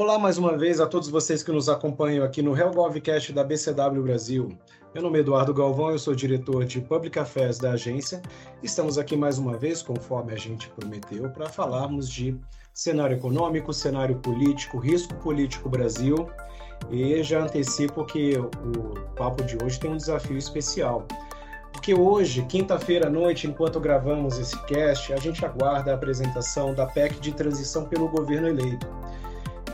Olá mais uma vez a todos vocês que nos acompanham aqui no HellGovCast da BCW Brasil. Meu nome é Eduardo Galvão, eu sou diretor de Public Affairs da agência. Estamos aqui mais uma vez, conforme a gente prometeu, para falarmos de cenário econômico, cenário político, risco político Brasil. E já antecipo que o papo de hoje tem um desafio especial. Porque hoje, quinta-feira à noite, enquanto gravamos esse cast, a gente aguarda a apresentação da PEC de transição pelo governo eleito.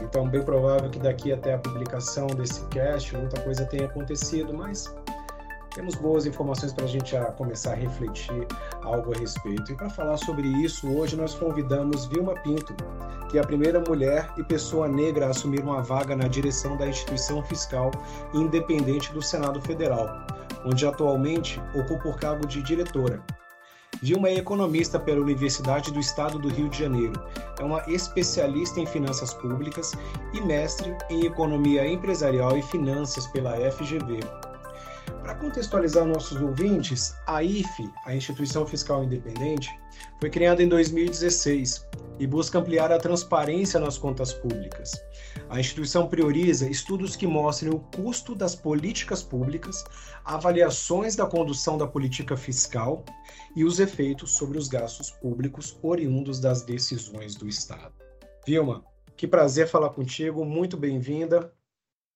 Então, bem provável que daqui até a publicação desse cast muita coisa tenha acontecido, mas temos boas informações para a gente já começar a refletir algo a respeito. E para falar sobre isso, hoje nós convidamos Vilma Pinto, que é a primeira mulher e pessoa negra a assumir uma vaga na direção da instituição fiscal independente do Senado Federal, onde atualmente ocupa o cargo de diretora. Vilma é economista pela Universidade do Estado do Rio de Janeiro. É uma especialista em finanças públicas e mestre em economia empresarial e finanças pela FGV. Para contextualizar nossos ouvintes, a IFE, a Instituição Fiscal Independente, foi criada em 2016 e busca ampliar a transparência nas contas públicas. A instituição prioriza estudos que mostrem o custo das políticas públicas, avaliações da condução da política fiscal e os efeitos sobre os gastos públicos oriundos das decisões do Estado. Vilma, que prazer falar contigo, muito bem-vinda.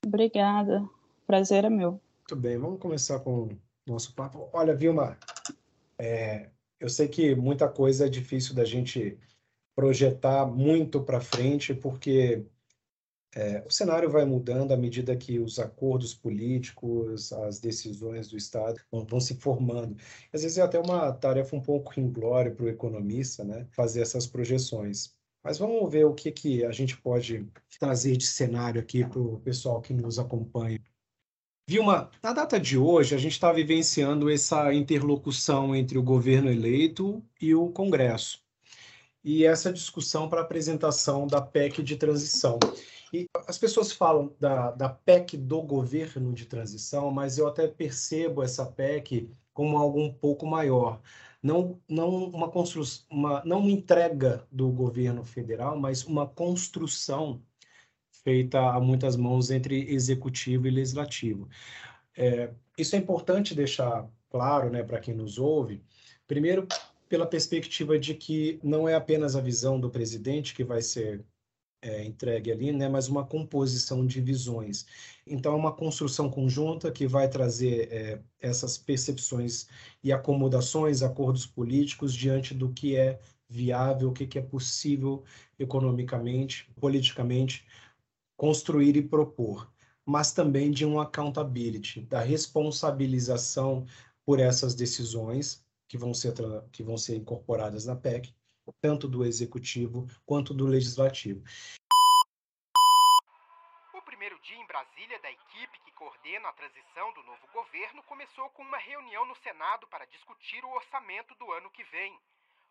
Obrigada, prazer é meu. Muito bem, vamos começar com o nosso papo. Olha, Vilma, é, eu sei que muita coisa é difícil da gente projetar muito para frente, porque é, o cenário vai mudando à medida que os acordos políticos, as decisões do Estado vão, vão se formando. Às vezes é até uma tarefa um pouco inglória para o economista, né, fazer essas projeções. Mas vamos ver o que, que a gente pode trazer de cenário aqui para o pessoal que nos acompanha. Vilma, na data de hoje, a gente está vivenciando essa interlocução entre o governo eleito e o Congresso. E essa discussão para a apresentação da PEC de transição. E as pessoas falam da, da PEC do governo de transição, mas eu até percebo essa PEC como algo um pouco maior. Não, não, uma, construção, uma, não uma entrega do governo federal, mas uma construção feita a muitas mãos entre executivo e legislativo. É, isso é importante deixar claro né, para quem nos ouve, primeiro, pela perspectiva de que não é apenas a visão do presidente que vai ser é, entregue ali, né, mas uma composição de visões. Então, é uma construção conjunta que vai trazer é, essas percepções e acomodações, acordos políticos diante do que é viável, o que, que é possível economicamente, politicamente, construir e propor, mas também de um accountability, da responsabilização por essas decisões que vão ser, que vão ser incorporadas na PEC, tanto do executivo quanto do legislativo. O primeiro dia em Brasília da equipe que coordena a transição do novo governo começou com uma reunião no Senado para discutir o orçamento do ano que vem.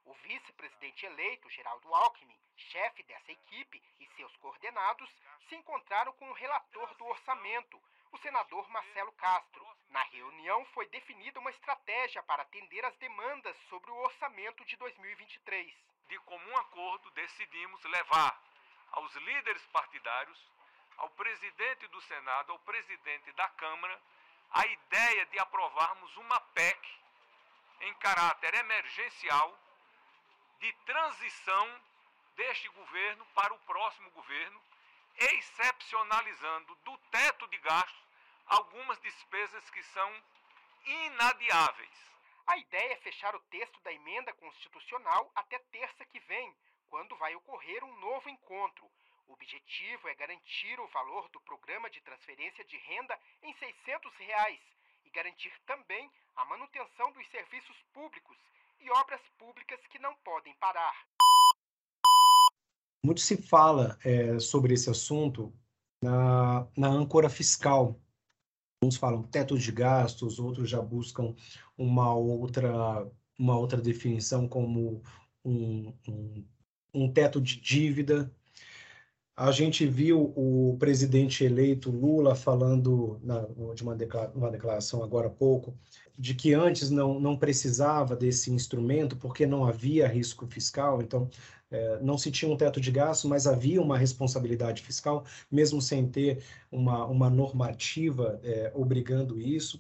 O vice-presidente eleito, Geraldo Alckmin, chefe dessa equipe, e seus coordenados se encontraram com o relator do orçamento, o senador Marcelo Castro. Na reunião foi definida uma estratégia para atender às demandas sobre o orçamento de 2023. De comum acordo, decidimos levar aos líderes partidários, ao presidente do Senado, ao presidente da Câmara, a ideia de aprovarmos uma PEC em caráter emergencial de transição deste governo para o próximo governo, excepcionalizando do teto de gastos algumas despesas que são inadiáveis. A ideia é fechar o texto da emenda constitucional até terça que vem, quando vai ocorrer um novo encontro. O objetivo é garantir o valor do programa de transferência de renda em 600 reais e garantir também a manutenção dos serviços públicos e obras públicas que não podem parar. Muito se fala é, sobre esse assunto na, na âncora fiscal. Uns falam teto de gastos, outros já buscam uma outra, uma outra definição como um, um, um teto de dívida. A gente viu o presidente eleito Lula falando na, de uma, uma declaração agora há pouco de que antes não, não precisava desse instrumento porque não havia risco fiscal, então é, não se tinha um teto de gasto, mas havia uma responsabilidade fiscal, mesmo sem ter uma, uma normativa é, obrigando isso.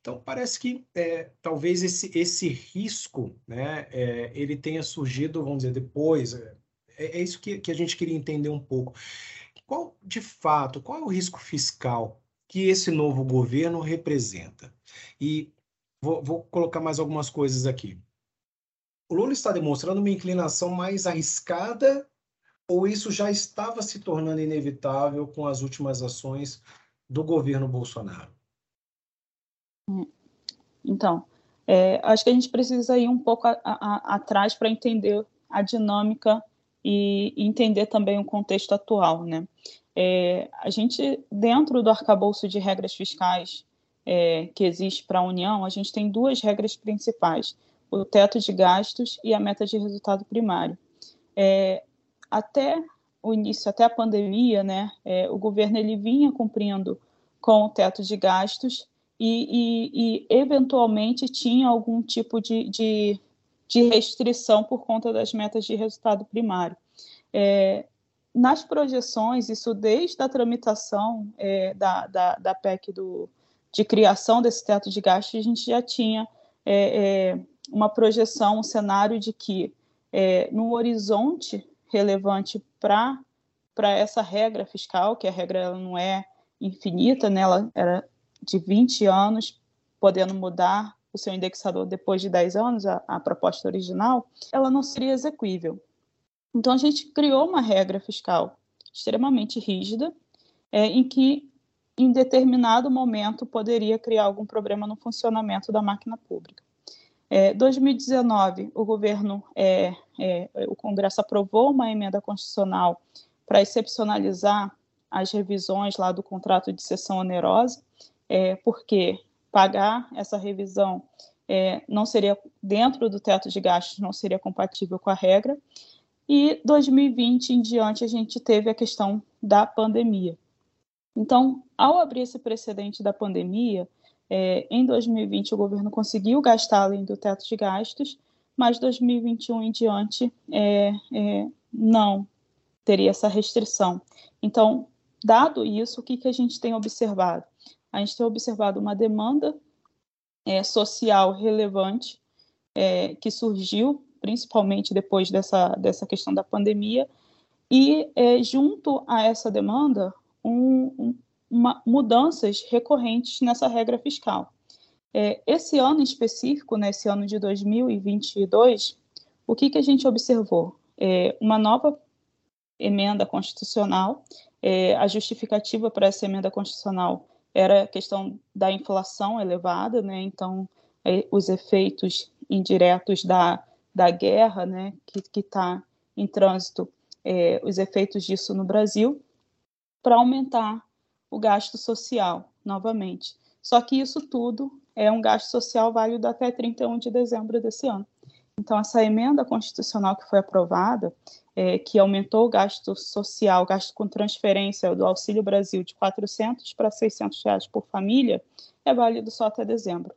Então, parece que é, talvez esse, esse risco, né, é, ele tenha surgido, vamos dizer, depois, é, é, isso que, que a gente queria entender um pouco. Qual, de fato, qual é o risco fiscal que esse novo governo representa? E vou, vou colocar mais algumas coisas aqui. O Lula está demonstrando uma inclinação mais arriscada ou isso já estava se tornando inevitável com as últimas ações do governo Bolsonaro? Então, é, acho que a gente precisa ir um pouco a, a, atrás para entender a dinâmica e, entender também o contexto atual, né? É, a gente, dentro do arcabouço de regras fiscais é, que existe para a União, a gente tem duas regras principais, o teto de gastos e a meta de resultado primário. É, até o início, até a pandemia, né, é, o governo ele vinha cumprindo com o teto de gastos e, e, e eventualmente tinha algum tipo de, de de restrição por conta das metas de resultado primário. É, nas projeções, isso desde a tramitação é, da, da, da, PEC do, de criação desse teto de gastos, a gente já tinha é, é uma projeção, um cenário de que, é, no horizonte relevante para essa regra fiscal, que a regra ela não é infinita, né, ela era de 20 anos, podendo mudar o seu indexador depois de 10 anos, a, a proposta original, ela não seria execuível. Então, a gente criou uma regra fiscal extremamente rígida, é, em que, em determinado momento, poderia criar algum problema no funcionamento da máquina pública. É, 2019, o governo, é, é, o Congresso aprovou uma emenda constitucional para excepcionalizar as revisões lá do contrato de cessão onerosa, é, porque pagar essa revisão é, não seria dentro do teto de gastos, não seria compatível com a regra. E 2020 em diante a gente teve a questão da pandemia. Então, ao abrir esse precedente da pandemia, é, em 2020 o governo conseguiu gastar além do teto de gastos, mas 2021 em diante é, é, não teria essa restrição. Então, dado isso, o que, que a gente tem observado? A gente tem observado uma demanda é, social relevante é, que surgiu, principalmente depois dessa, dessa questão da pandemia, e é, junto a essa demanda, um, um, uma, mudanças recorrentes nessa regra fiscal. É, esse ano em específico, nesse ano de 2022, o que, que a gente observou? É, uma nova emenda constitucional, é, a justificativa para essa emenda constitucional era a questão da inflação elevada, né? Então, os efeitos indiretos da, da guerra, né, que está em trânsito, é, os efeitos disso no Brasil, para aumentar o gasto social novamente. Só que isso tudo é um gasto social válido até 31 de dezembro desse ano. Então, essa emenda constitucional que foi aprovada, é, que aumentou o gasto social, gasto com transferência do Auxílio Brasil de 400 para 600 reais por família, é válido só até dezembro.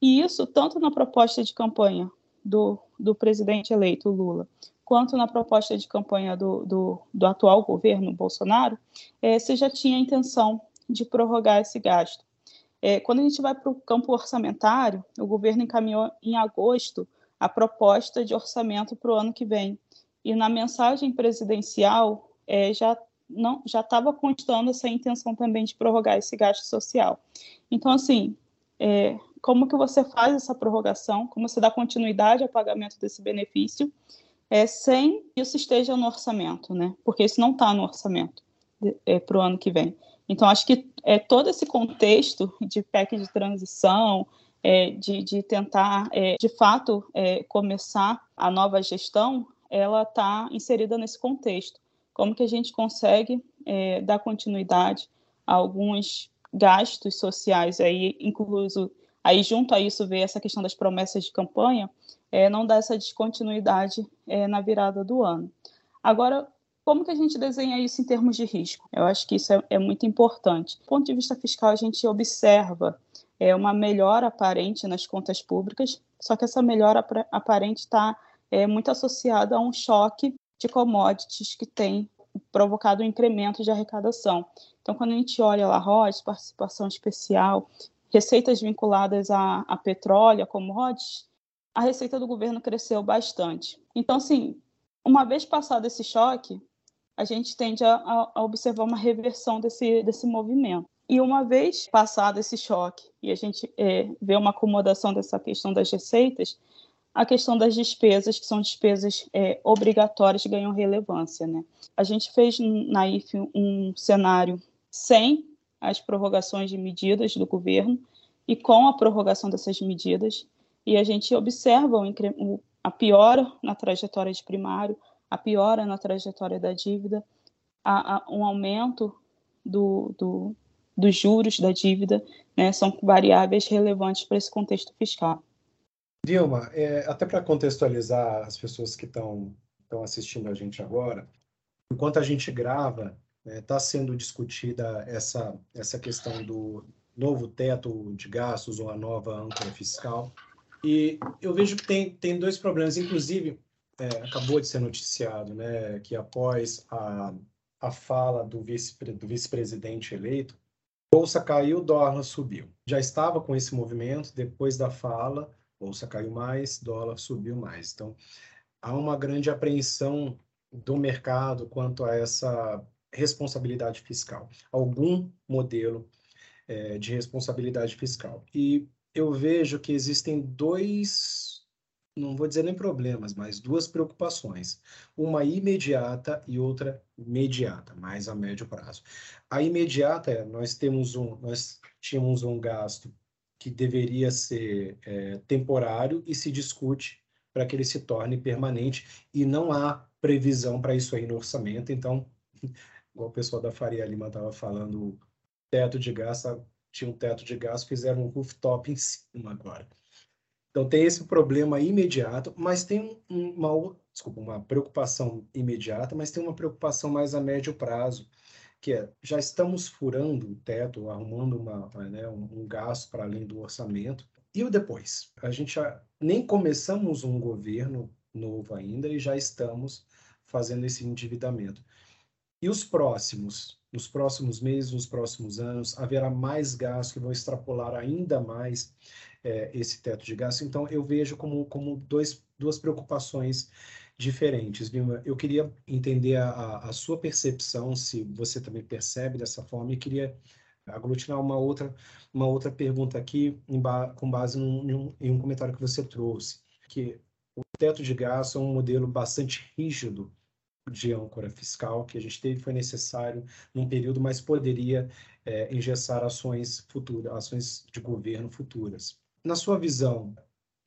E isso, tanto na proposta de campanha do, do presidente eleito Lula, quanto na proposta de campanha do, do, do atual governo Bolsonaro, é, você já tinha a intenção de prorrogar esse gasto. É, quando a gente vai para o campo orçamentário, o governo encaminhou em agosto a proposta de orçamento para o ano que vem. E na mensagem presidencial é, já não já estava constando essa intenção também de prorrogar esse gasto social. Então, assim, é, como que você faz essa prorrogação? Como você dá continuidade ao pagamento desse benefício é, sem que isso esteja no orçamento, né? Porque isso não está no orçamento é, para o ano que vem. Então, acho que é, todo esse contexto de PEC de transição, é, de, de, tentar, é, de fato, é, começar a nova gestão, ela está inserida nesse contexto. Como que a gente consegue é, dar continuidade a alguns gastos sociais, aí incluso, aí junto a isso ver essa questão das promessas de campanha, é, não dá essa descontinuidade é, na virada do ano. Agora, como que a gente desenha isso em termos de risco? Eu acho que isso é, é muito importante. Do ponto de vista fiscal, a gente observa é, uma melhora aparente nas contas públicas, só que essa melhora aparente está é, muito associada a um choque de commodities que tem provocado um incremento de arrecadação. Então, quando a gente olha lá RODs, participação especial, receitas vinculadas a, a petróleo, a commodities, a receita do governo cresceu bastante. Então, assim, uma vez passado esse choque, a gente tende a, a observar uma reversão desse, desse movimento. E uma vez passado esse choque e a gente é, vê uma acomodação dessa questão das receitas, a questão das despesas, que são despesas é, obrigatórias, ganham relevância. Né? A gente fez na IF um cenário sem as prorrogações de medidas do governo e com a prorrogação dessas medidas, e a gente observa o, a piora na trajetória de primário, a piora na trajetória da dívida, a, a, um aumento do, do, dos juros da dívida, né, são variáveis relevantes para esse contexto fiscal. Vilma, é, até para contextualizar as pessoas que estão assistindo a gente agora, enquanto a gente grava, está né, sendo discutida essa, essa questão do novo teto de gastos ou a nova âncora fiscal. E eu vejo que tem, tem dois problemas, inclusive, é, acabou de ser noticiado, né, que após a, a fala do vice-presidente vice eleito, bolsa caiu, dólar subiu. Já estava com esse movimento, depois da fala, bolsa caiu mais, dólar subiu mais. Então, há uma grande apreensão do mercado quanto a essa responsabilidade fiscal, algum modelo é, de responsabilidade fiscal. E eu vejo que existem dois não vou dizer nem problemas, mas duas preocupações. Uma imediata e outra imediata, mais a médio prazo. A imediata é, nós temos um, nós tínhamos um gasto que deveria ser é, temporário e se discute para que ele se torne permanente e não há previsão para isso aí no orçamento. Então, igual o pessoal da Faria Lima estava falando, teto de gasto, tinha um teto de gasto, fizeram um rooftop em cima agora. Então tem esse problema imediato, mas tem uma, desculpa, uma preocupação imediata, mas tem uma preocupação mais a médio prazo, que é já estamos furando o teto, arrumando uma, né, um, um gasto para além do orçamento. E o depois? A gente já nem começamos um governo novo ainda e já estamos fazendo esse endividamento. E os próximos? Nos próximos meses, nos próximos anos, haverá mais gastos que vão extrapolar ainda mais é, esse teto de gasto. Então, eu vejo como, como dois, duas preocupações diferentes. Vilma. Eu queria entender a, a sua percepção, se você também percebe dessa forma, e queria aglutinar uma outra, uma outra pergunta aqui, ba com base num, em um comentário que você trouxe, que o teto de gasto é um modelo bastante rígido de âncora fiscal que a gente teve foi necessário num período, mas poderia é, engessar ações futuras, ações de governo futuras. Na sua visão,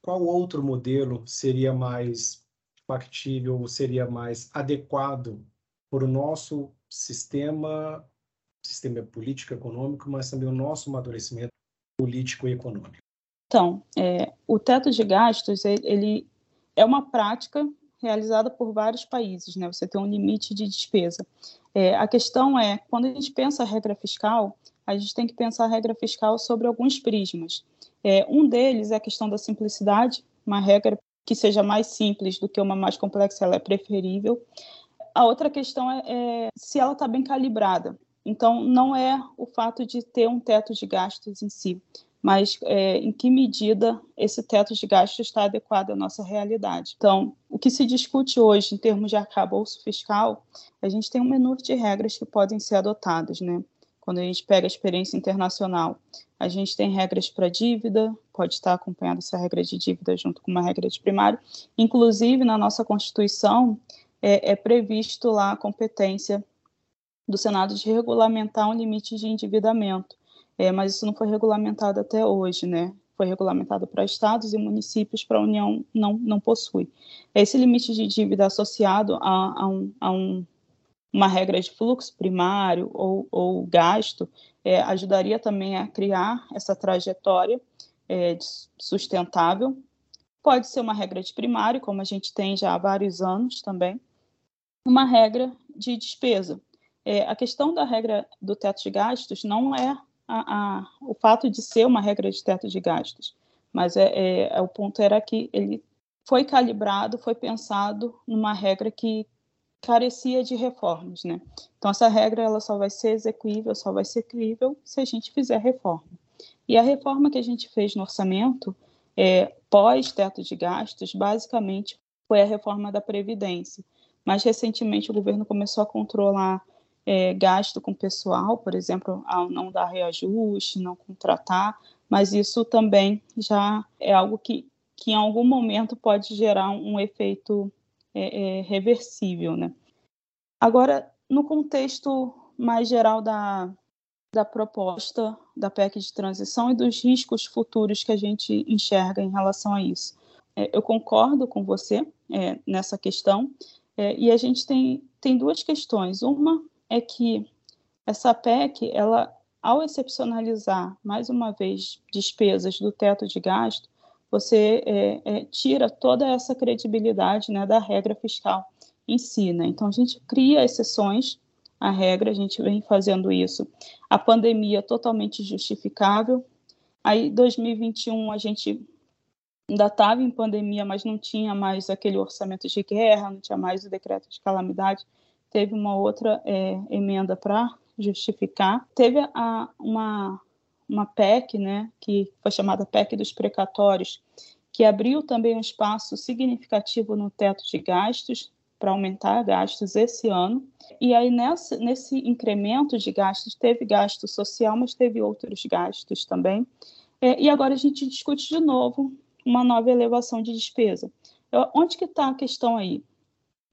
qual outro modelo seria mais factível ou seria mais adequado para o nosso sistema, sistema político econômico, mas também o nosso amadurecimento político e econômico? Então, é, o teto de gastos ele é uma prática realizada por vários países, né? Você tem um limite de despesa. É, a questão é, quando a gente pensa a regra fiscal, a gente tem que pensar a regra fiscal sobre alguns prismas. É, um deles é a questão da simplicidade, uma regra que seja mais simples do que uma mais complexa, ela é preferível. A outra questão é, é se ela está bem calibrada. Então, não é o fato de ter um teto de gastos em si, mas é, em que medida esse teto de gastos está adequado à nossa realidade. Então, o que se discute hoje em termos de arcabouço fiscal, a gente tem um menu de regras que podem ser adotadas, né? Quando a gente pega a experiência internacional, a gente tem regras para dívida, pode estar acompanhando essa regra de dívida junto com uma regra de primário. Inclusive, na nossa Constituição, é, é previsto lá a competência do Senado de regulamentar um limite de endividamento é, mas isso não foi regulamentado até hoje, né? Foi regulamentado para estados e municípios, para a União não, não possui. Esse limite de dívida associado a, a, um, a um, uma regra de fluxo primário ou, ou gasto é, ajudaria também a criar essa trajetória é, sustentável. Pode ser uma regra de primário, como a gente tem já há vários anos também, uma regra de despesa. É, a questão da regra do teto de gastos não é a, a, o fato de ser uma regra de teto de gastos, mas é, é, é, o ponto era que ele foi calibrado, foi pensado numa regra que carecia de reformas, né? Então essa regra ela só vai ser execuível, só vai ser crível se a gente fizer reforma. E a reforma que a gente fez no orçamento, é, pós teto de gastos, basicamente foi a reforma da previdência. Mas recentemente o governo começou a controlar é, gasto com pessoal, por exemplo, ao não dar reajuste, não contratar, mas isso também já é algo que, que em algum momento pode gerar um, efeito é, é, reversível. Né? Agora, no contexto mais geral da, da proposta da PEC de transição e dos riscos futuros que a gente enxerga em relação a isso. É, eu concordo com você é, nessa questão, é, e a gente tem, tem duas questões. Uma é que essa PEC, ela, ao excepcionalizar, mais uma vez, despesas do teto de gasto, você é, é, tira toda essa credibilidade né, da regra fiscal em si. Né? Então, a gente cria exceções à regra, a gente vem fazendo isso. A pandemia é totalmente justificável. Aí, 2021, a gente ainda estava em pandemia, mas não tinha mais aquele orçamento de guerra, não tinha mais o decreto de calamidade teve uma outra é, emenda para justificar. Teve a, uma, uma PEC, né, que foi chamada PEC dos precatórios, que abriu também um espaço significativo no teto de gastos para aumentar gastos esse ano. E aí, nessa, nesse incremento de gastos, teve gasto social, mas teve outros gastos também. É, e agora a gente discute de novo uma nova elevação de despesa. Eu, onde que está a questão aí?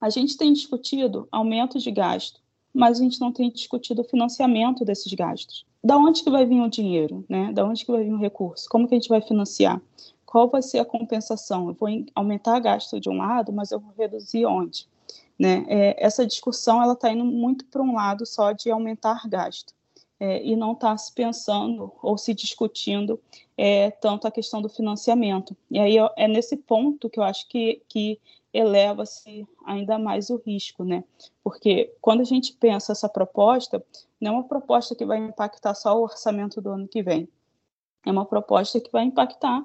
A gente tem discutido aumento de gasto, mas a gente não tem discutido o financiamento desses gastos. Da onde que vai vir o dinheiro, né? Da onde que vai vir o recurso? Como que a gente vai financiar? Qual vai ser a compensação? Eu vou aumentar gasto de um lado, mas eu vou reduzir onde? Né? É, essa discussão ela está indo muito para um lado só de aumentar gasto é, e não está se pensando ou se discutindo é, tanto a questão do financiamento. E aí é nesse ponto que eu acho que, que eleva-se ainda mais o risco, né? Porque quando a gente pensa essa proposta, não é uma proposta que vai impactar só o orçamento do ano que vem. É uma proposta que vai impactar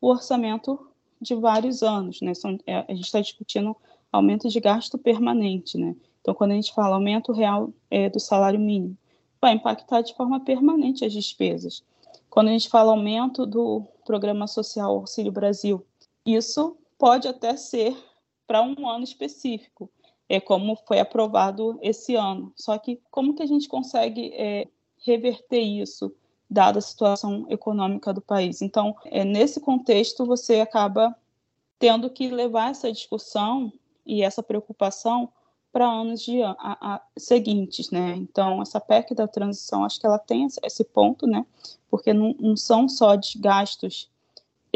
o orçamento de vários anos, né? São, é, a gente está discutindo aumento de gasto permanente, né? Então, quando a gente fala aumento real é, do salário mínimo, vai impactar de forma permanente as despesas. Quando a gente fala aumento do Programa Social Auxílio Brasil, isso pode até ser para um ano específico, é como foi aprovado esse ano. Só que como que a gente consegue é, reverter isso, dada a situação econômica do país? Então, é, nesse contexto, você acaba tendo que levar essa discussão e essa preocupação para anos de, a, a, seguintes, né? Então, essa PEC da transição, acho que ela tem esse ponto, né? Porque não, não são só de gastos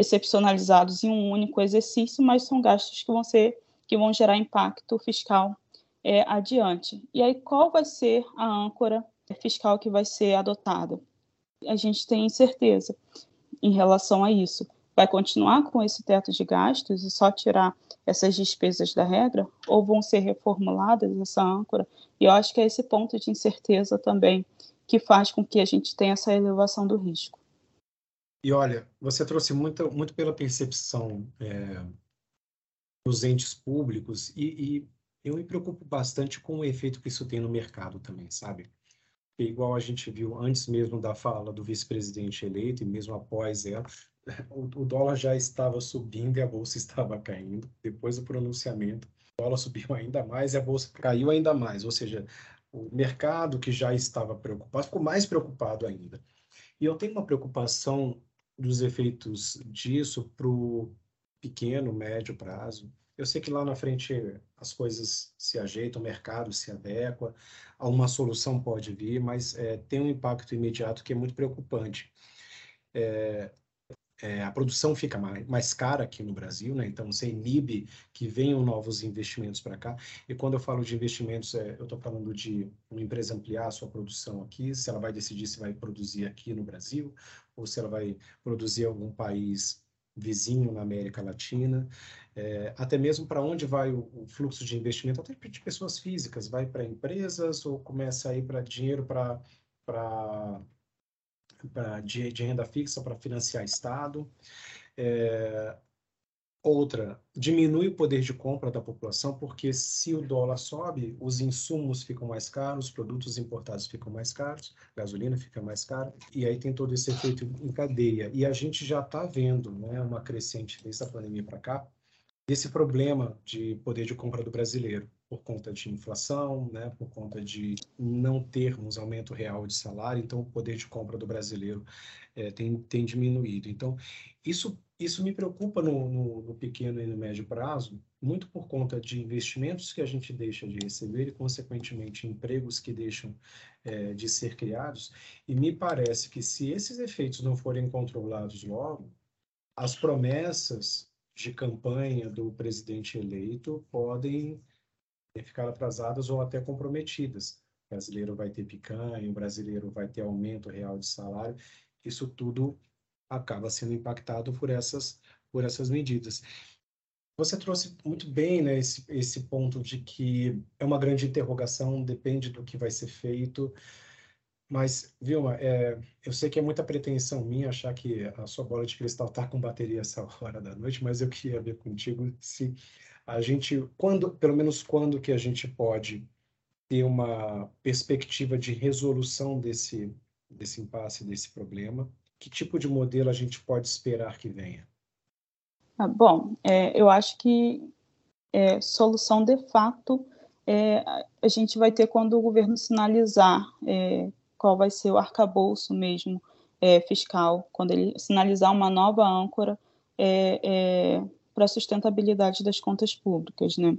excepcionalizados em um único exercício, mas são gastos que vão ser que vão gerar impacto fiscal é, adiante. E aí, qual vai ser a âncora fiscal que vai ser adotada? A gente tem incerteza em relação a isso. Vai continuar com esse teto de gastos e só tirar essas despesas da regra? Ou vão ser reformuladas essa âncora? E eu acho que é esse ponto de incerteza também que faz com que a gente tenha essa elevação do risco. E olha, você trouxe muito, muito pela percepção é, dos entes públicos e, e, eu me preocupo bastante com o efeito que isso tem no mercado também, sabe? E igual a gente viu antes mesmo da fala do vice-presidente eleito e mesmo após ela, o, o, dólar já estava subindo e a bolsa estava caindo. Depois do pronunciamento, o dólar subiu ainda mais e a bolsa caiu ainda mais. Ou seja, o mercado que já estava preocupado ficou mais preocupado ainda. E eu tenho uma preocupação dos efeitos disso para o pequeno, médio prazo. Eu sei que lá na frente as coisas se ajeitam, o mercado se adequa, uma solução pode vir, mas é, tem um impacto imediato que é muito preocupante. É, é, a produção fica mais, mais, cara aqui no Brasil, né? então você inibe que venham novos investimentos para cá. E quando eu falo de investimentos, é, eu estou falando de uma empresa ampliar a sua produção aqui, se ela vai decidir se vai produzir aqui no Brasil ou se ela vai produzir algum país vizinho na América Latina, é, até mesmo para onde vai o, o, fluxo de investimento, até de pessoas físicas, vai para empresas ou começa a ir para dinheiro para de, de renda fixa para financiar Estado. É, Outra, diminui o poder de compra da população, porque se o dólar sobe, os insumos ficam mais caros, os produtos importados ficam mais caros, gasolina fica mais cara, e aí tem todo esse efeito em cadeia. E a gente já está vendo né, uma crescente desde a pandemia para cá, esse problema de poder de compra do brasileiro, por conta de inflação, né, por conta de não termos aumento real de salário, então o poder de compra do brasileiro é, tem, tem diminuído. Então, isso isso me preocupa no, no, no, pequeno e no médio prazo, muito por conta de investimentos que a gente deixa de receber e, consequentemente, empregos que deixam é, de ser criados. E me parece que, se esses efeitos não forem controlados logo, as promessas de campanha do presidente eleito podem ficar atrasadas ou até comprometidas. O brasileiro vai ter picanha, o brasileiro vai ter aumento real de salário. Isso tudo acaba sendo impactado por essas, por essas medidas. Você trouxe muito bem né, esse, esse ponto de que é uma grande interrogação, depende do que vai ser feito. Mas, Vilma, é, eu sei que é muita pretensão minha achar que a sua bola de cristal está com bateria essa hora da noite, mas eu queria ver contigo se a gente, quando, pelo menos quando que a gente pode ter uma perspectiva de resolução desse, desse impasse, desse problema, que tipo de modelo a gente pode esperar que venha? Ah, bom, é, eu acho que é, solução de fato é, a gente vai ter quando o governo sinalizar é, qual vai ser o arcabouço mesmo é, fiscal, quando ele sinalizar uma nova âncora é, para a sustentabilidade das contas públicas, né?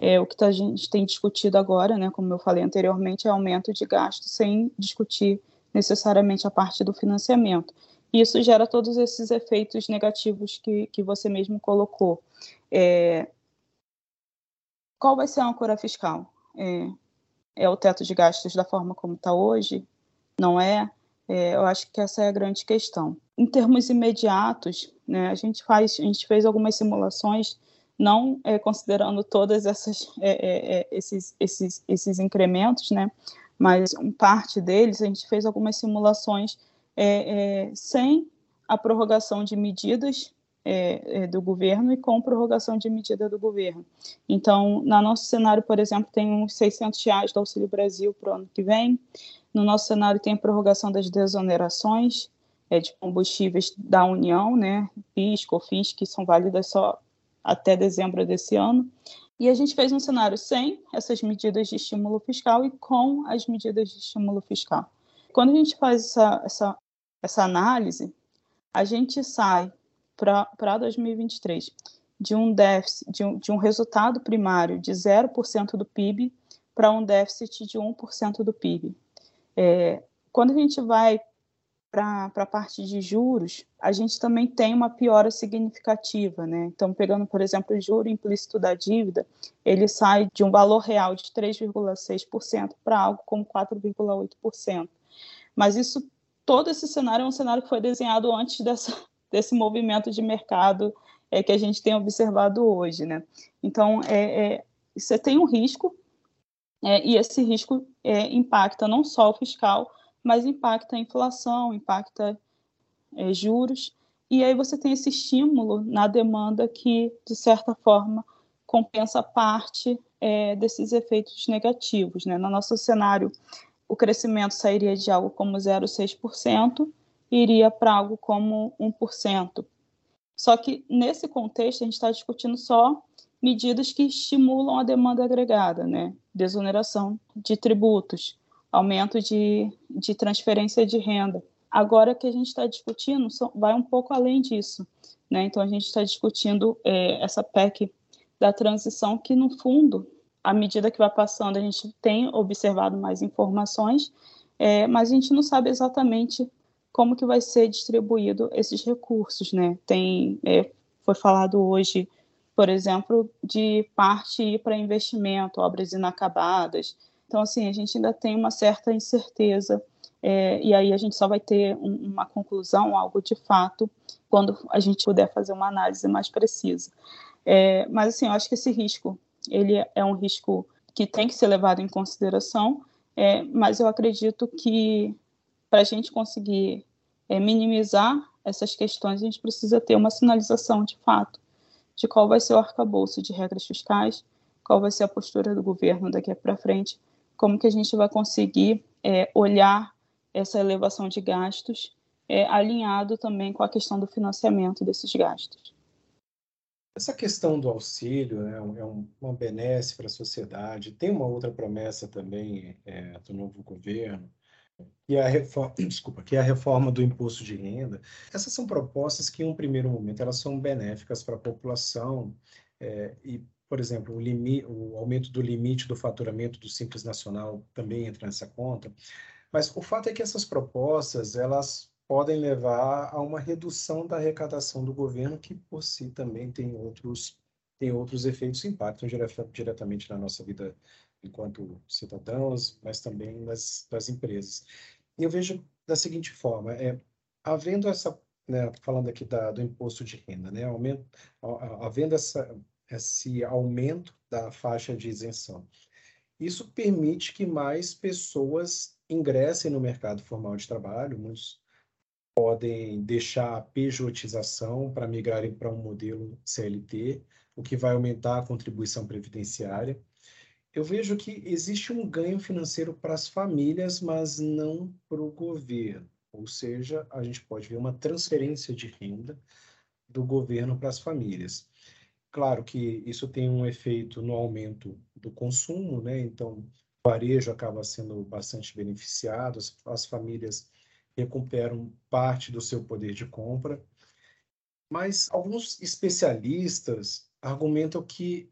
É, o que a gente tem discutido agora, né, como eu falei anteriormente, é aumento de gasto sem discutir necessariamente a parte do financiamento. Isso gera todos esses efeitos negativos que, que você mesmo colocou. É, qual vai ser a âncora fiscal? É, é, o teto de gastos da forma como está hoje? Não é? é? Eu acho que essa é a grande questão. Em termos imediatos, né, a gente faz, a gente fez algumas simulações, não é, considerando todas essas é, é, esses, esses, esses incrementos, né, mas um parte deles a gente fez algumas simulações é, é, sem a prorrogação de medidas é, é, do governo e com prorrogação de medida do governo. Então, no nosso cenário, por exemplo, tem uns 600 reais do Auxílio Brasil para o ano que vem. No nosso cenário tem a prorrogação das desonerações é, de combustíveis da União, né, PIS, COFINS, que são válidas só até dezembro desse ano. E a gente fez um cenário sem essas medidas de estímulo fiscal e com as medidas de estímulo fiscal. Quando a gente faz essa, essa, essa análise, a gente sai para 2023 de um déficit, de um, de um resultado primário de 0% do PIB para um déficit de 1% do PIB. É, quando a gente vai para a parte de juros, a gente também tem uma piora significativa, né? Então, pegando, por exemplo, o juro implícito da dívida, ele sai de um valor real de 3,6% para algo como 4,8%. Mas isso, todo esse cenário é um cenário que foi desenhado antes dessa, desse movimento de mercado é, que a gente tem observado hoje, né? Então, é, é você tem um risco, é, e esse risco é, impacta não só o fiscal, mas impacta a inflação, impacta é, juros, e aí você tem esse estímulo na demanda que, de certa forma, compensa parte é, desses efeitos negativos. Né? No nosso cenário, o crescimento sairia de algo como 0,6% e iria para algo como 1%. Só que, nesse contexto, a gente está discutindo só medidas que estimulam a demanda agregada, né? desoneração de tributos, aumento de, de transferência de renda. Agora que a gente está discutindo vai um pouco além disso. Né? Então, a gente está discutindo é, essa PEC da transição, que, no fundo, à medida que vai passando, a gente tem observado mais informações, é, mas a gente não sabe exatamente como que vai ser distribuído esses recursos. Né? Tem, é, foi falado hoje, por exemplo, de parte ir para investimento, obras inacabadas, então, assim, a gente ainda tem uma certa incerteza é, e aí a gente só vai ter um, uma conclusão, algo de fato, quando a gente puder fazer uma análise mais precisa. É, mas assim, eu acho que esse risco, ele é um risco que tem que ser levado em consideração, é, mas eu acredito que para a gente conseguir é, minimizar essas questões, a gente precisa ter uma sinalização de fato de qual vai ser o arcabouço de regras fiscais, qual vai ser a postura do governo daqui para frente, como que a gente vai conseguir é, olhar essa elevação de gastos é, alinhado também com a questão do financiamento desses gastos. Essa questão do auxílio né, é um, uma benesse para a sociedade. Tem uma outra promessa também é, do novo governo, que é, a reforma, desculpa, que é a reforma do imposto de renda. Essas são propostas que, em um primeiro momento, elas são benéficas para a população é, e, por exemplo, o, o aumento do limite do faturamento do Simples Nacional também entra nessa conta. Mas o fato é que essas propostas, elas podem levar a uma redução da arrecadação do governo, que por si também tem outros, tem outros efeitos impactam diretamente na nossa vida enquanto cidadãos, mas também nas, nas empresas. E eu vejo da seguinte forma, é, havendo essa, né, falando aqui da, do imposto de renda, né, aumento, havendo essa, esse aumento da faixa de isenção, isso permite que mais pessoas ingressem no mercado formal de trabalho, muitos podem deixar a pejotização para migrarem para um modelo CLT, o que vai aumentar a contribuição previdenciária. Eu vejo que existe um ganho financeiro para as famílias, mas não para o governo. Ou seja, a gente pode ver uma transferência de renda do governo para as famílias. Claro que isso tem um efeito no aumento do consumo, né? Então, o varejo acaba sendo bastante beneficiado, as, as famílias recuperam parte do seu poder de compra. Mas alguns especialistas argumentam que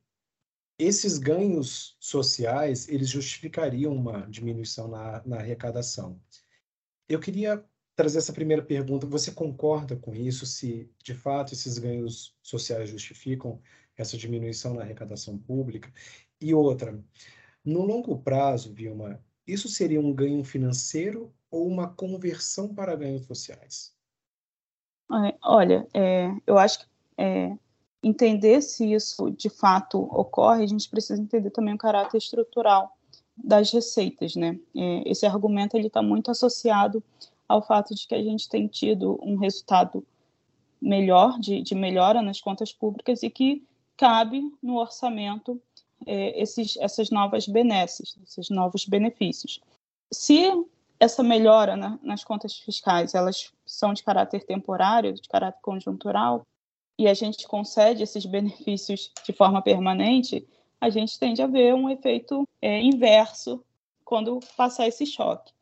esses ganhos sociais, eles justificariam uma diminuição na, na arrecadação. Eu queria trazer essa primeira pergunta. Você concorda com isso? Se de fato esses ganhos sociais justificam essa diminuição na arrecadação pública? E outra, no longo prazo, Vilma, isso seria um ganho financeiro ou uma conversão para ganhos sociais? Olha, é, eu acho que é, entender se isso de fato ocorre, a gente precisa entender também o caráter estrutural das receitas, né? É, esse argumento ele está muito associado ao fato de que a gente tem tido um resultado melhor, de, de melhora nas contas públicas e que cabe no orçamento é, esses, essas novas benesses, esses novos benefícios. Se essa melhora né, nas contas fiscais elas são de caráter temporário, de caráter conjuntural, e a gente concede esses benefícios de forma permanente, a gente tende a ver um efeito é, inverso quando passar esse choque.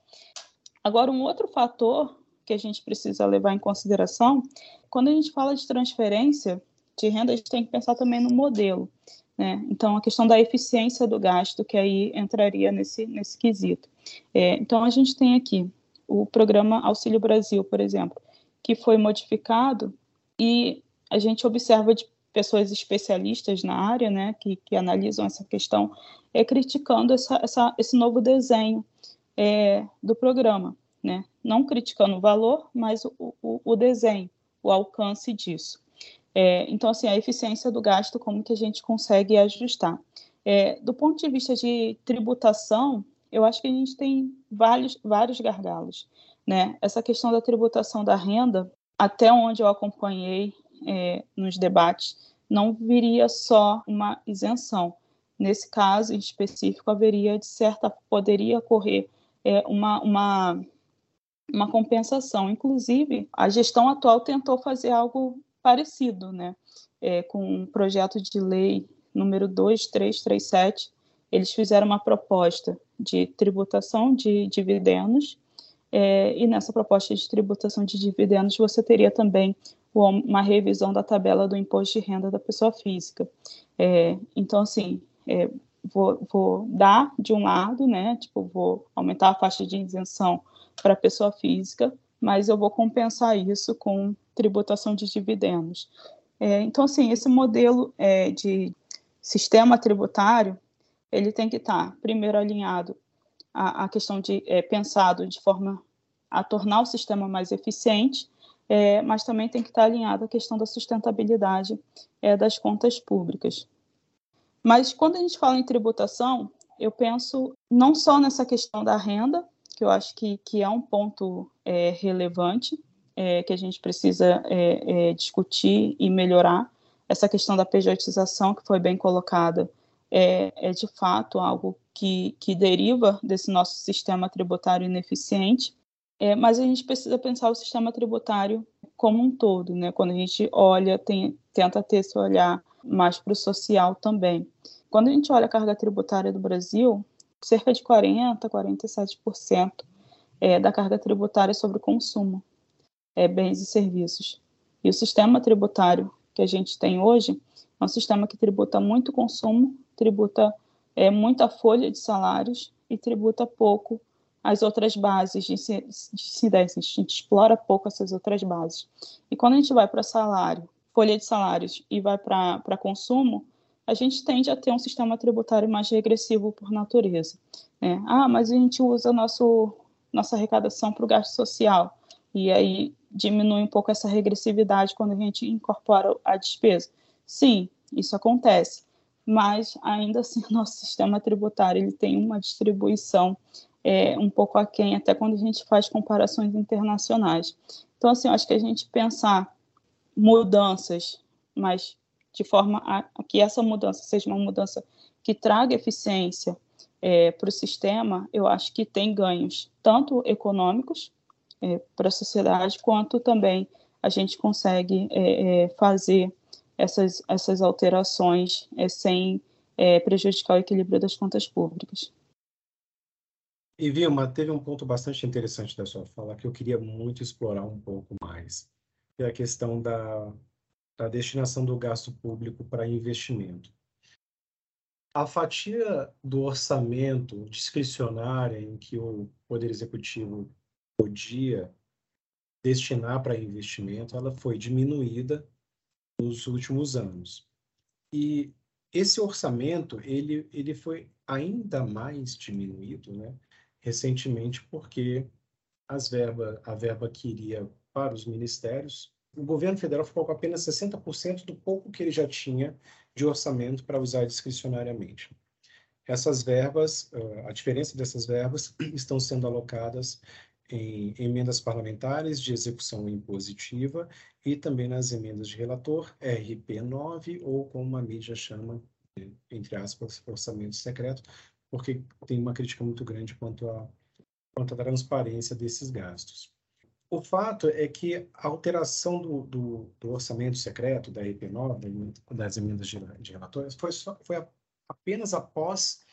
Agora, um outro fator que a gente precisa levar em consideração, quando a gente fala de transferência de renda, a gente tem que pensar também no modelo. Né? Então, a questão da eficiência do gasto, que aí entraria nesse, nesse quesito. É, então, a gente tem aqui o programa Auxílio Brasil, por exemplo, que foi modificado e a gente observa de pessoas especialistas na área, né, que, que analisam essa questão, é criticando essa, essa, esse novo desenho é, do programa, né, não criticando o valor, mas o, o, o desenho, o alcance disso. É, então, assim, a eficiência do gasto, como que a gente consegue ajustar? É, do ponto de vista de tributação, eu acho que a gente tem vários, vários gargalos. Né? Essa questão da tributação da renda, até onde eu acompanhei é, nos debates, não viria só uma isenção. Nesse caso em específico, haveria, de certa, poderia ocorrer é, uma, uma, uma compensação. Inclusive, a gestão atual tentou fazer algo parecido, né? É, com um projeto de lei número 2337, eles fizeram uma proposta de tributação de dividendos, é, e nessa proposta de tributação de dividendos você teria também uma revisão da tabela do imposto de renda da pessoa física. É, então, assim, é, vou, vou, dar de um lado, né, tipo, vou aumentar a faixa de isenção para a pessoa física, mas eu vou compensar isso com tributação de dividendos. É, então, assim, esse modelo é, de sistema tributário, ele tem que estar, primeiro, alinhado à, à questão de, é, pensado de forma a tornar o sistema mais eficiente, é, mas também tem que estar alinhado à questão da sustentabilidade é, das contas públicas. Mas quando a gente fala em tributação, eu penso não só nessa questão da renda, que eu acho que, que é um ponto é, relevante, é, que a gente precisa é, é, discutir e melhorar. Essa questão da pejotização, que foi bem colocada, é, é de fato algo que, que deriva desse nosso sistema tributário ineficiente, é, mas a gente precisa pensar o sistema tributário como um todo, né? Quando a gente olha, tem, tenta ter esse olhar mais para o social também. Quando a gente olha a carga tributária do Brasil, cerca de 40, 47% é, da carga tributária é sobre consumo, é, bens e serviços. E o sistema tributário que a gente tem hoje é um sistema que tributa muito consumo, tributa é, muita folha de salários e tributa pouco as outras bases de incidência. A gente explora pouco essas outras bases. E quando a gente vai para salário, folha de salários e vai para consumo, a gente tende a ter um sistema tributário mais regressivo por natureza. Né? Ah, mas a gente usa nosso, nossa arrecadação para o gasto social, e aí diminui um pouco essa regressividade quando a gente incorpora a despesa. Sim, isso acontece, mas ainda assim nosso sistema tributário ele tem uma distribuição é, um pouco aquém, até quando a gente faz comparações internacionais. Então, assim, acho que a gente pensar mudanças, mas de forma a, a que essa mudança seja uma mudança que traga eficiência é, para o sistema, eu acho que tem ganhos tanto econômicos é, para a sociedade, quanto também a gente consegue é, é fazer essas, essas alterações é, sem é, prejudicar o equilíbrio das contas públicas. E Vilma, teve um ponto bastante interessante da sua fala que eu queria muito explorar um pouco mais, que é a questão da, da destinação do gasto público para investimento. A fatia do orçamento discricionária em que o Poder Executivo podia destinar para investimento, ela foi diminuída nos últimos anos. E esse orçamento, ele, ele foi ainda mais diminuído, né? recentemente porque as verba, a verba que iria para os ministérios, o governo federal ficou com apenas 60% do pouco que ele já tinha de orçamento para usar discricionariamente. Essas verbas, a diferença dessas verbas estão sendo alocadas em emendas parlamentares de execução impositiva e também nas emendas de relator, RP9, ou como a mídia chama, entre aspas, orçamento secreto, porque tem uma crítica muito grande quanto à, quanto à transparência desses gastos. O fato é que a alteração do, do, do orçamento secreto, da EP9, das emendas de, de relatórios, foi, só, foi a, apenas após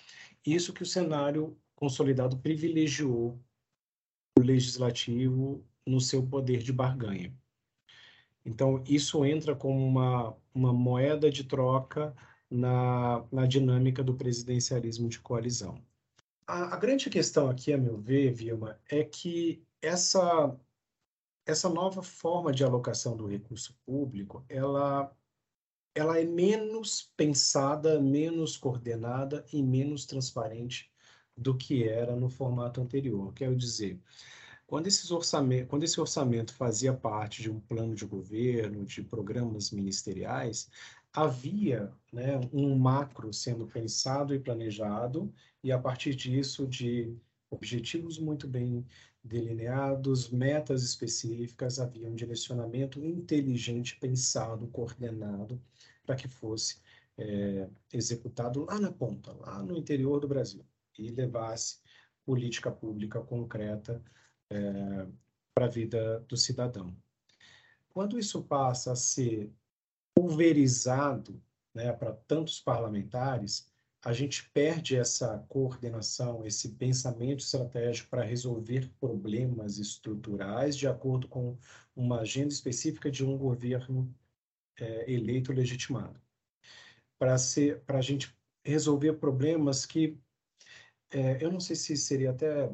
isso que o cenário consolidado privilegiou o legislativo no seu poder de barganha. Então, isso entra como uma, uma moeda de troca na, na dinâmica do presidencialismo de coalizão. A, a, grande questão aqui, a meu ver, Vilma, é que essa, essa nova forma de alocação do recurso público, ela, ela é menos pensada, menos coordenada e menos transparente do que era no formato anterior. Quero dizer, quando, esses orçamento, quando esse orçamento fazia parte de um plano de governo, de programas ministeriais, havia né, um macro sendo pensado e planejado, e a partir disso, de objetivos muito bem delineados, metas específicas, havia um direcionamento inteligente, pensado, coordenado, para que fosse é, executado lá na ponta, lá no interior do Brasil, e levasse política pública concreta é, para a vida do cidadão. Quando isso passa a ser pulverizado né, para tantos parlamentares, a gente perde essa coordenação, esse pensamento estratégico para resolver problemas estruturais de acordo com uma agenda específica de um governo é, eleito legitimado. Para a gente resolver problemas que é, eu não sei se seria até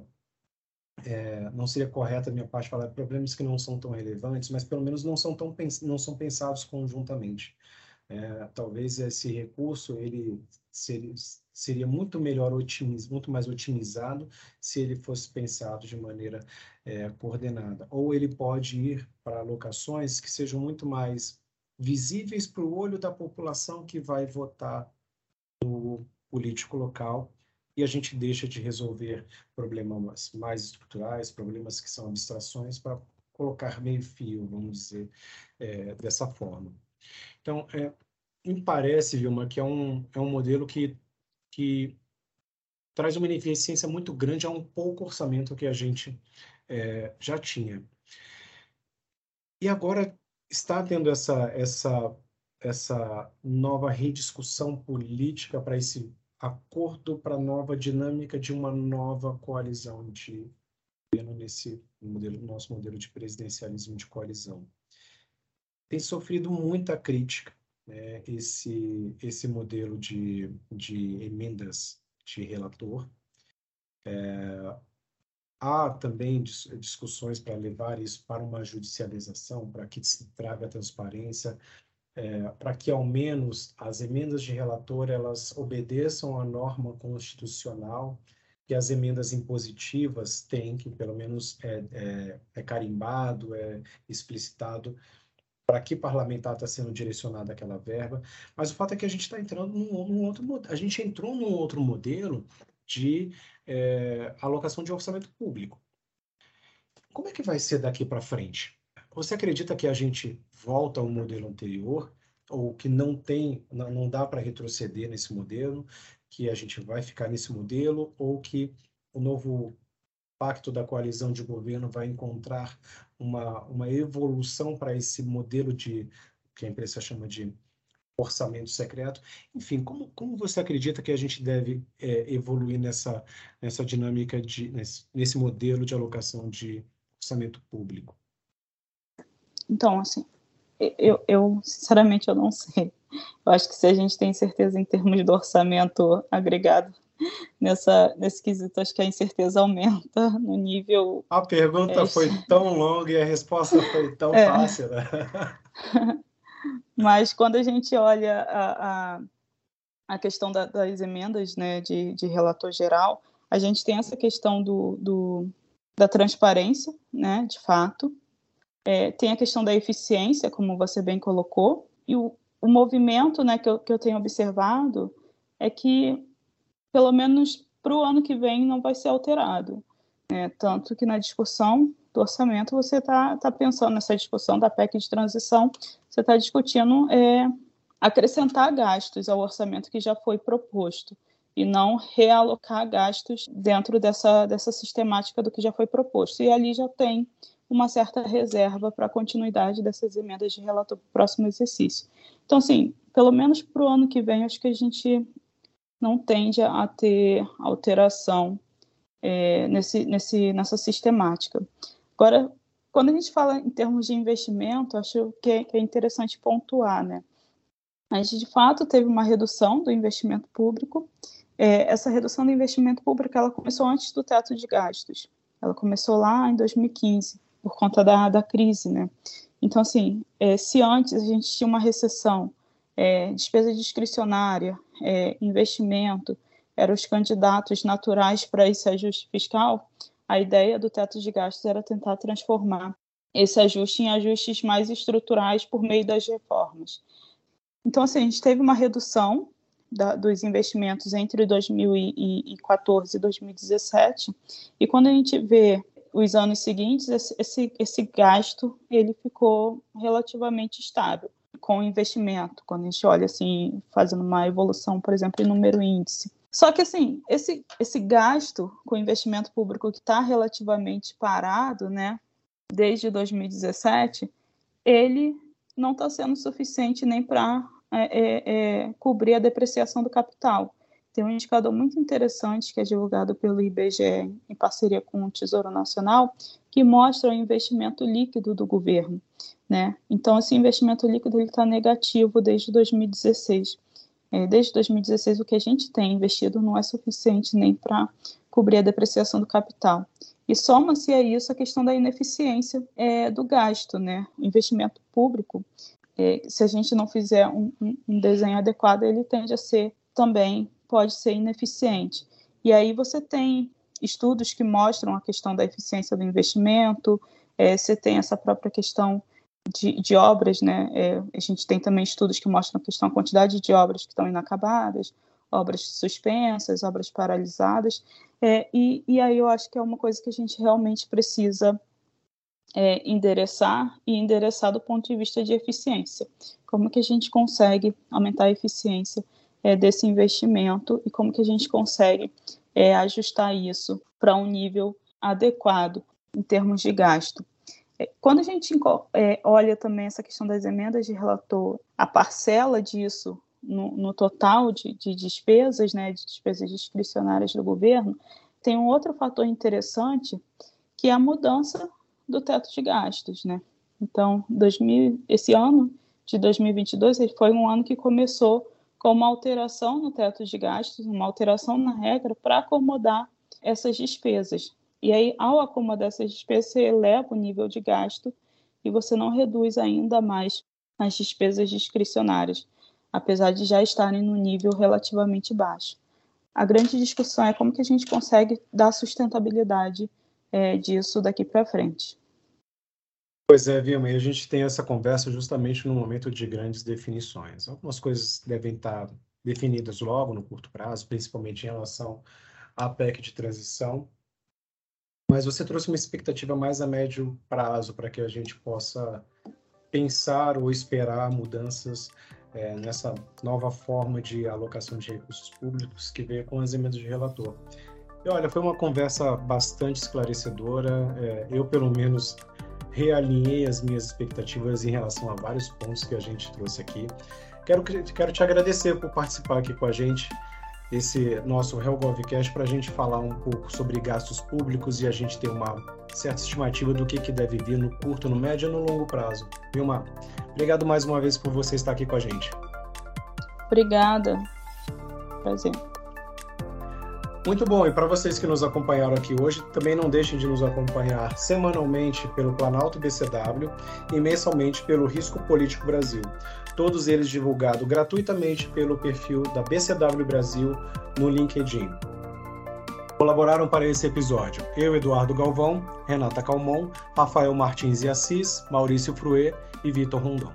é, não seria correto a minha parte falar problemas que não são tão relevantes, mas pelo menos não são tão não são pensados conjuntamente. É, talvez esse recurso ele seria, seria muito melhor otimiz, muito mais otimizado se ele fosse pensado de maneira é, coordenada. Ou ele pode ir para alocações que sejam muito mais visíveis para o olho da população que vai votar no político local e a gente deixa de resolver problemas mais estruturais, problemas que são abstrações, para colocar meio fio, vamos dizer, é, dessa forma. Então, é, me parece, Vilma, que é um, é um modelo que, que traz uma ineficiência muito grande a um pouco orçamento que a gente é, já tinha. E agora está tendo essa, essa, essa nova rediscussão política para esse acordo para a nova dinâmica de uma nova coalizão de governo nesse modelo, nosso modelo de presidencialismo de coalizão. Tem sofrido muita crítica né, esse, esse modelo de, de emendas de relator. É, há também discussões para levar isso para uma judicialização, para que se traga a transparência, é, para que ao menos as emendas de relator elas obedeçam à norma constitucional que as emendas impositivas têm, que pelo menos é, é, é carimbado, é explicitado para que parlamentar está sendo direcionada aquela verba, mas o fato é que a gente está entrando num, num, outro a gente entrou num outro modelo de é, alocação de orçamento público. Como é que vai ser daqui para frente? Você acredita que a gente volta ao modelo anterior ou que não tem, não, não dá para retroceder nesse modelo, que a gente vai ficar nesse modelo ou que o novo pacto da coalizão de governo vai encontrar uma, uma evolução para esse modelo de que a imprensa chama de orçamento secreto. Enfim, como, como você acredita que a gente deve é, evoluir nessa, nessa dinâmica, de, nesse, nesse modelo de alocação de orçamento público? Então, assim, eu, eu sinceramente eu não sei. Eu acho que se a gente tem certeza em termos do orçamento agregado nessa, nesse quesito, acho que a incerteza aumenta no nível. A pergunta é... foi tão longa e a resposta foi tão é. fácil, né? Mas quando a gente olha a, a, a questão da, das emendas né, de, de relator geral, a gente tem essa questão do, do da transparência, né, de fato, é, tem a questão da eficiência, como você bem colocou, e o, o movimento né, que, eu, que eu tenho observado é que pelo menos para o ano que vem, não vai ser alterado. Né? Tanto que na discussão do orçamento, você está tá pensando nessa discussão da PEC de transição, você está discutindo é, acrescentar gastos ao orçamento que já foi proposto e não realocar gastos dentro dessa, dessa sistemática do que já foi proposto. E ali já tem uma certa reserva para a continuidade dessas emendas de relator para o próximo exercício. Então, assim, pelo menos para o ano que vem, acho que a gente não tende a ter alteração é, nesse, nesse, nessa sistemática. Agora, quando a gente fala em termos de investimento, acho que é, que é interessante pontuar, né? A gente, de fato, teve uma redução do investimento público. É, essa redução do investimento público ela começou antes do teto de gastos. Ela começou lá em 2015, por conta da, da crise, né? Então, assim, é, se antes a gente tinha uma recessão é, despesa discricionária, é, investimento, eram os candidatos naturais para esse ajuste fiscal, a ideia do teto de gastos era tentar transformar esse ajuste em ajustes mais estruturais por meio das reformas. Então, assim, a gente teve uma redução da, dos investimentos entre 2014 e 2017, e quando a gente vê os anos seguintes, esse, esse, gasto ele ficou relativamente estável com investimento, quando a gente olha assim, fazendo uma evolução, por exemplo, em número índice. Só que assim, esse, esse gasto com investimento público que está relativamente parado, né, desde 2017, ele não está sendo suficiente nem para é, é, é, cobrir a depreciação do capital. Tem um indicador muito interessante que é divulgado pelo IBGE em parceria com o Tesouro Nacional, que mostra o investimento líquido do governo. Né? Então, esse investimento líquido está negativo desde 2016. É, desde 2016, o que a gente tem investido não é suficiente nem para cobrir a depreciação do capital. E soma-se a isso a questão da ineficiência é, do gasto. Né? Investimento público é, se a gente não fizer um, um, um desenho adequado, ele tende a ser também, pode ser ineficiente. E aí você tem estudos que mostram a questão da eficiência do investimento, é, você tem essa própria questão de, de obras, né? É, a gente tem também estudos que mostram a questão, a quantidade de obras que estão inacabadas, obras suspensas, obras paralisadas, é, e, e aí eu acho que é uma coisa que a gente realmente precisa é, endereçar e endereçar do ponto de vista de eficiência. Como que a gente consegue aumentar a eficiência é, desse investimento e como que a gente consegue é, ajustar isso para um nível adequado em termos de gasto. É, quando a gente é, olha também essa questão das emendas de relator, a parcela disso no, no total de, de, despesas, né, de despesas discricionárias do governo, tem um outro fator interessante, que é a mudança do teto de gastos. Né? Então, 2000, esse ano de 2022 foi um ano que começou com uma alteração no teto de gastos, uma alteração na regra para acomodar essas despesas. E aí, ao acomodar essas despesas, você eleva o nível de gasto e você não reduz ainda mais as despesas discricionárias, apesar de já estarem no nível relativamente baixo. A grande discussão é como que a gente consegue dar sustentabilidade é, disso daqui para frente. Pois é, Vilma, e a gente tem essa conversa justamente no momento de grandes definições. Algumas coisas devem estar definidas logo no curto prazo, principalmente em relação à PEC de transição, mas você trouxe uma expectativa mais a médio prazo para que a gente possa pensar ou esperar mudanças é, nessa nova forma de alocação de recursos públicos que veio com as emendas de relator. E olha, foi uma conversa bastante esclarecedora. É, eu, pelo menos, realinhei as minhas expectativas em relação a vários pontos que a gente trouxe aqui. Quero, quero te agradecer por participar aqui com a gente esse nosso HellGovCast para a gente falar um pouco sobre gastos públicos e a gente ter uma certa estimativa do que, que deve vir no curto, no médio e no longo prazo. Vilma, obrigado mais uma vez por você estar aqui com a gente. Obrigada. Prazer. Muito bom, e para vocês que nos acompanharam aqui hoje, também não deixem de nos acompanhar semanalmente pelo Planalto BCW e mensalmente pelo Risco Político Brasil. Todos eles divulgados gratuitamente pelo perfil da BCW Brasil no LinkedIn. Colaboraram para esse episódio eu, Eduardo Galvão, Renata Calmon, Rafael Martins e Assis, Maurício Fruê e Vitor Rondon.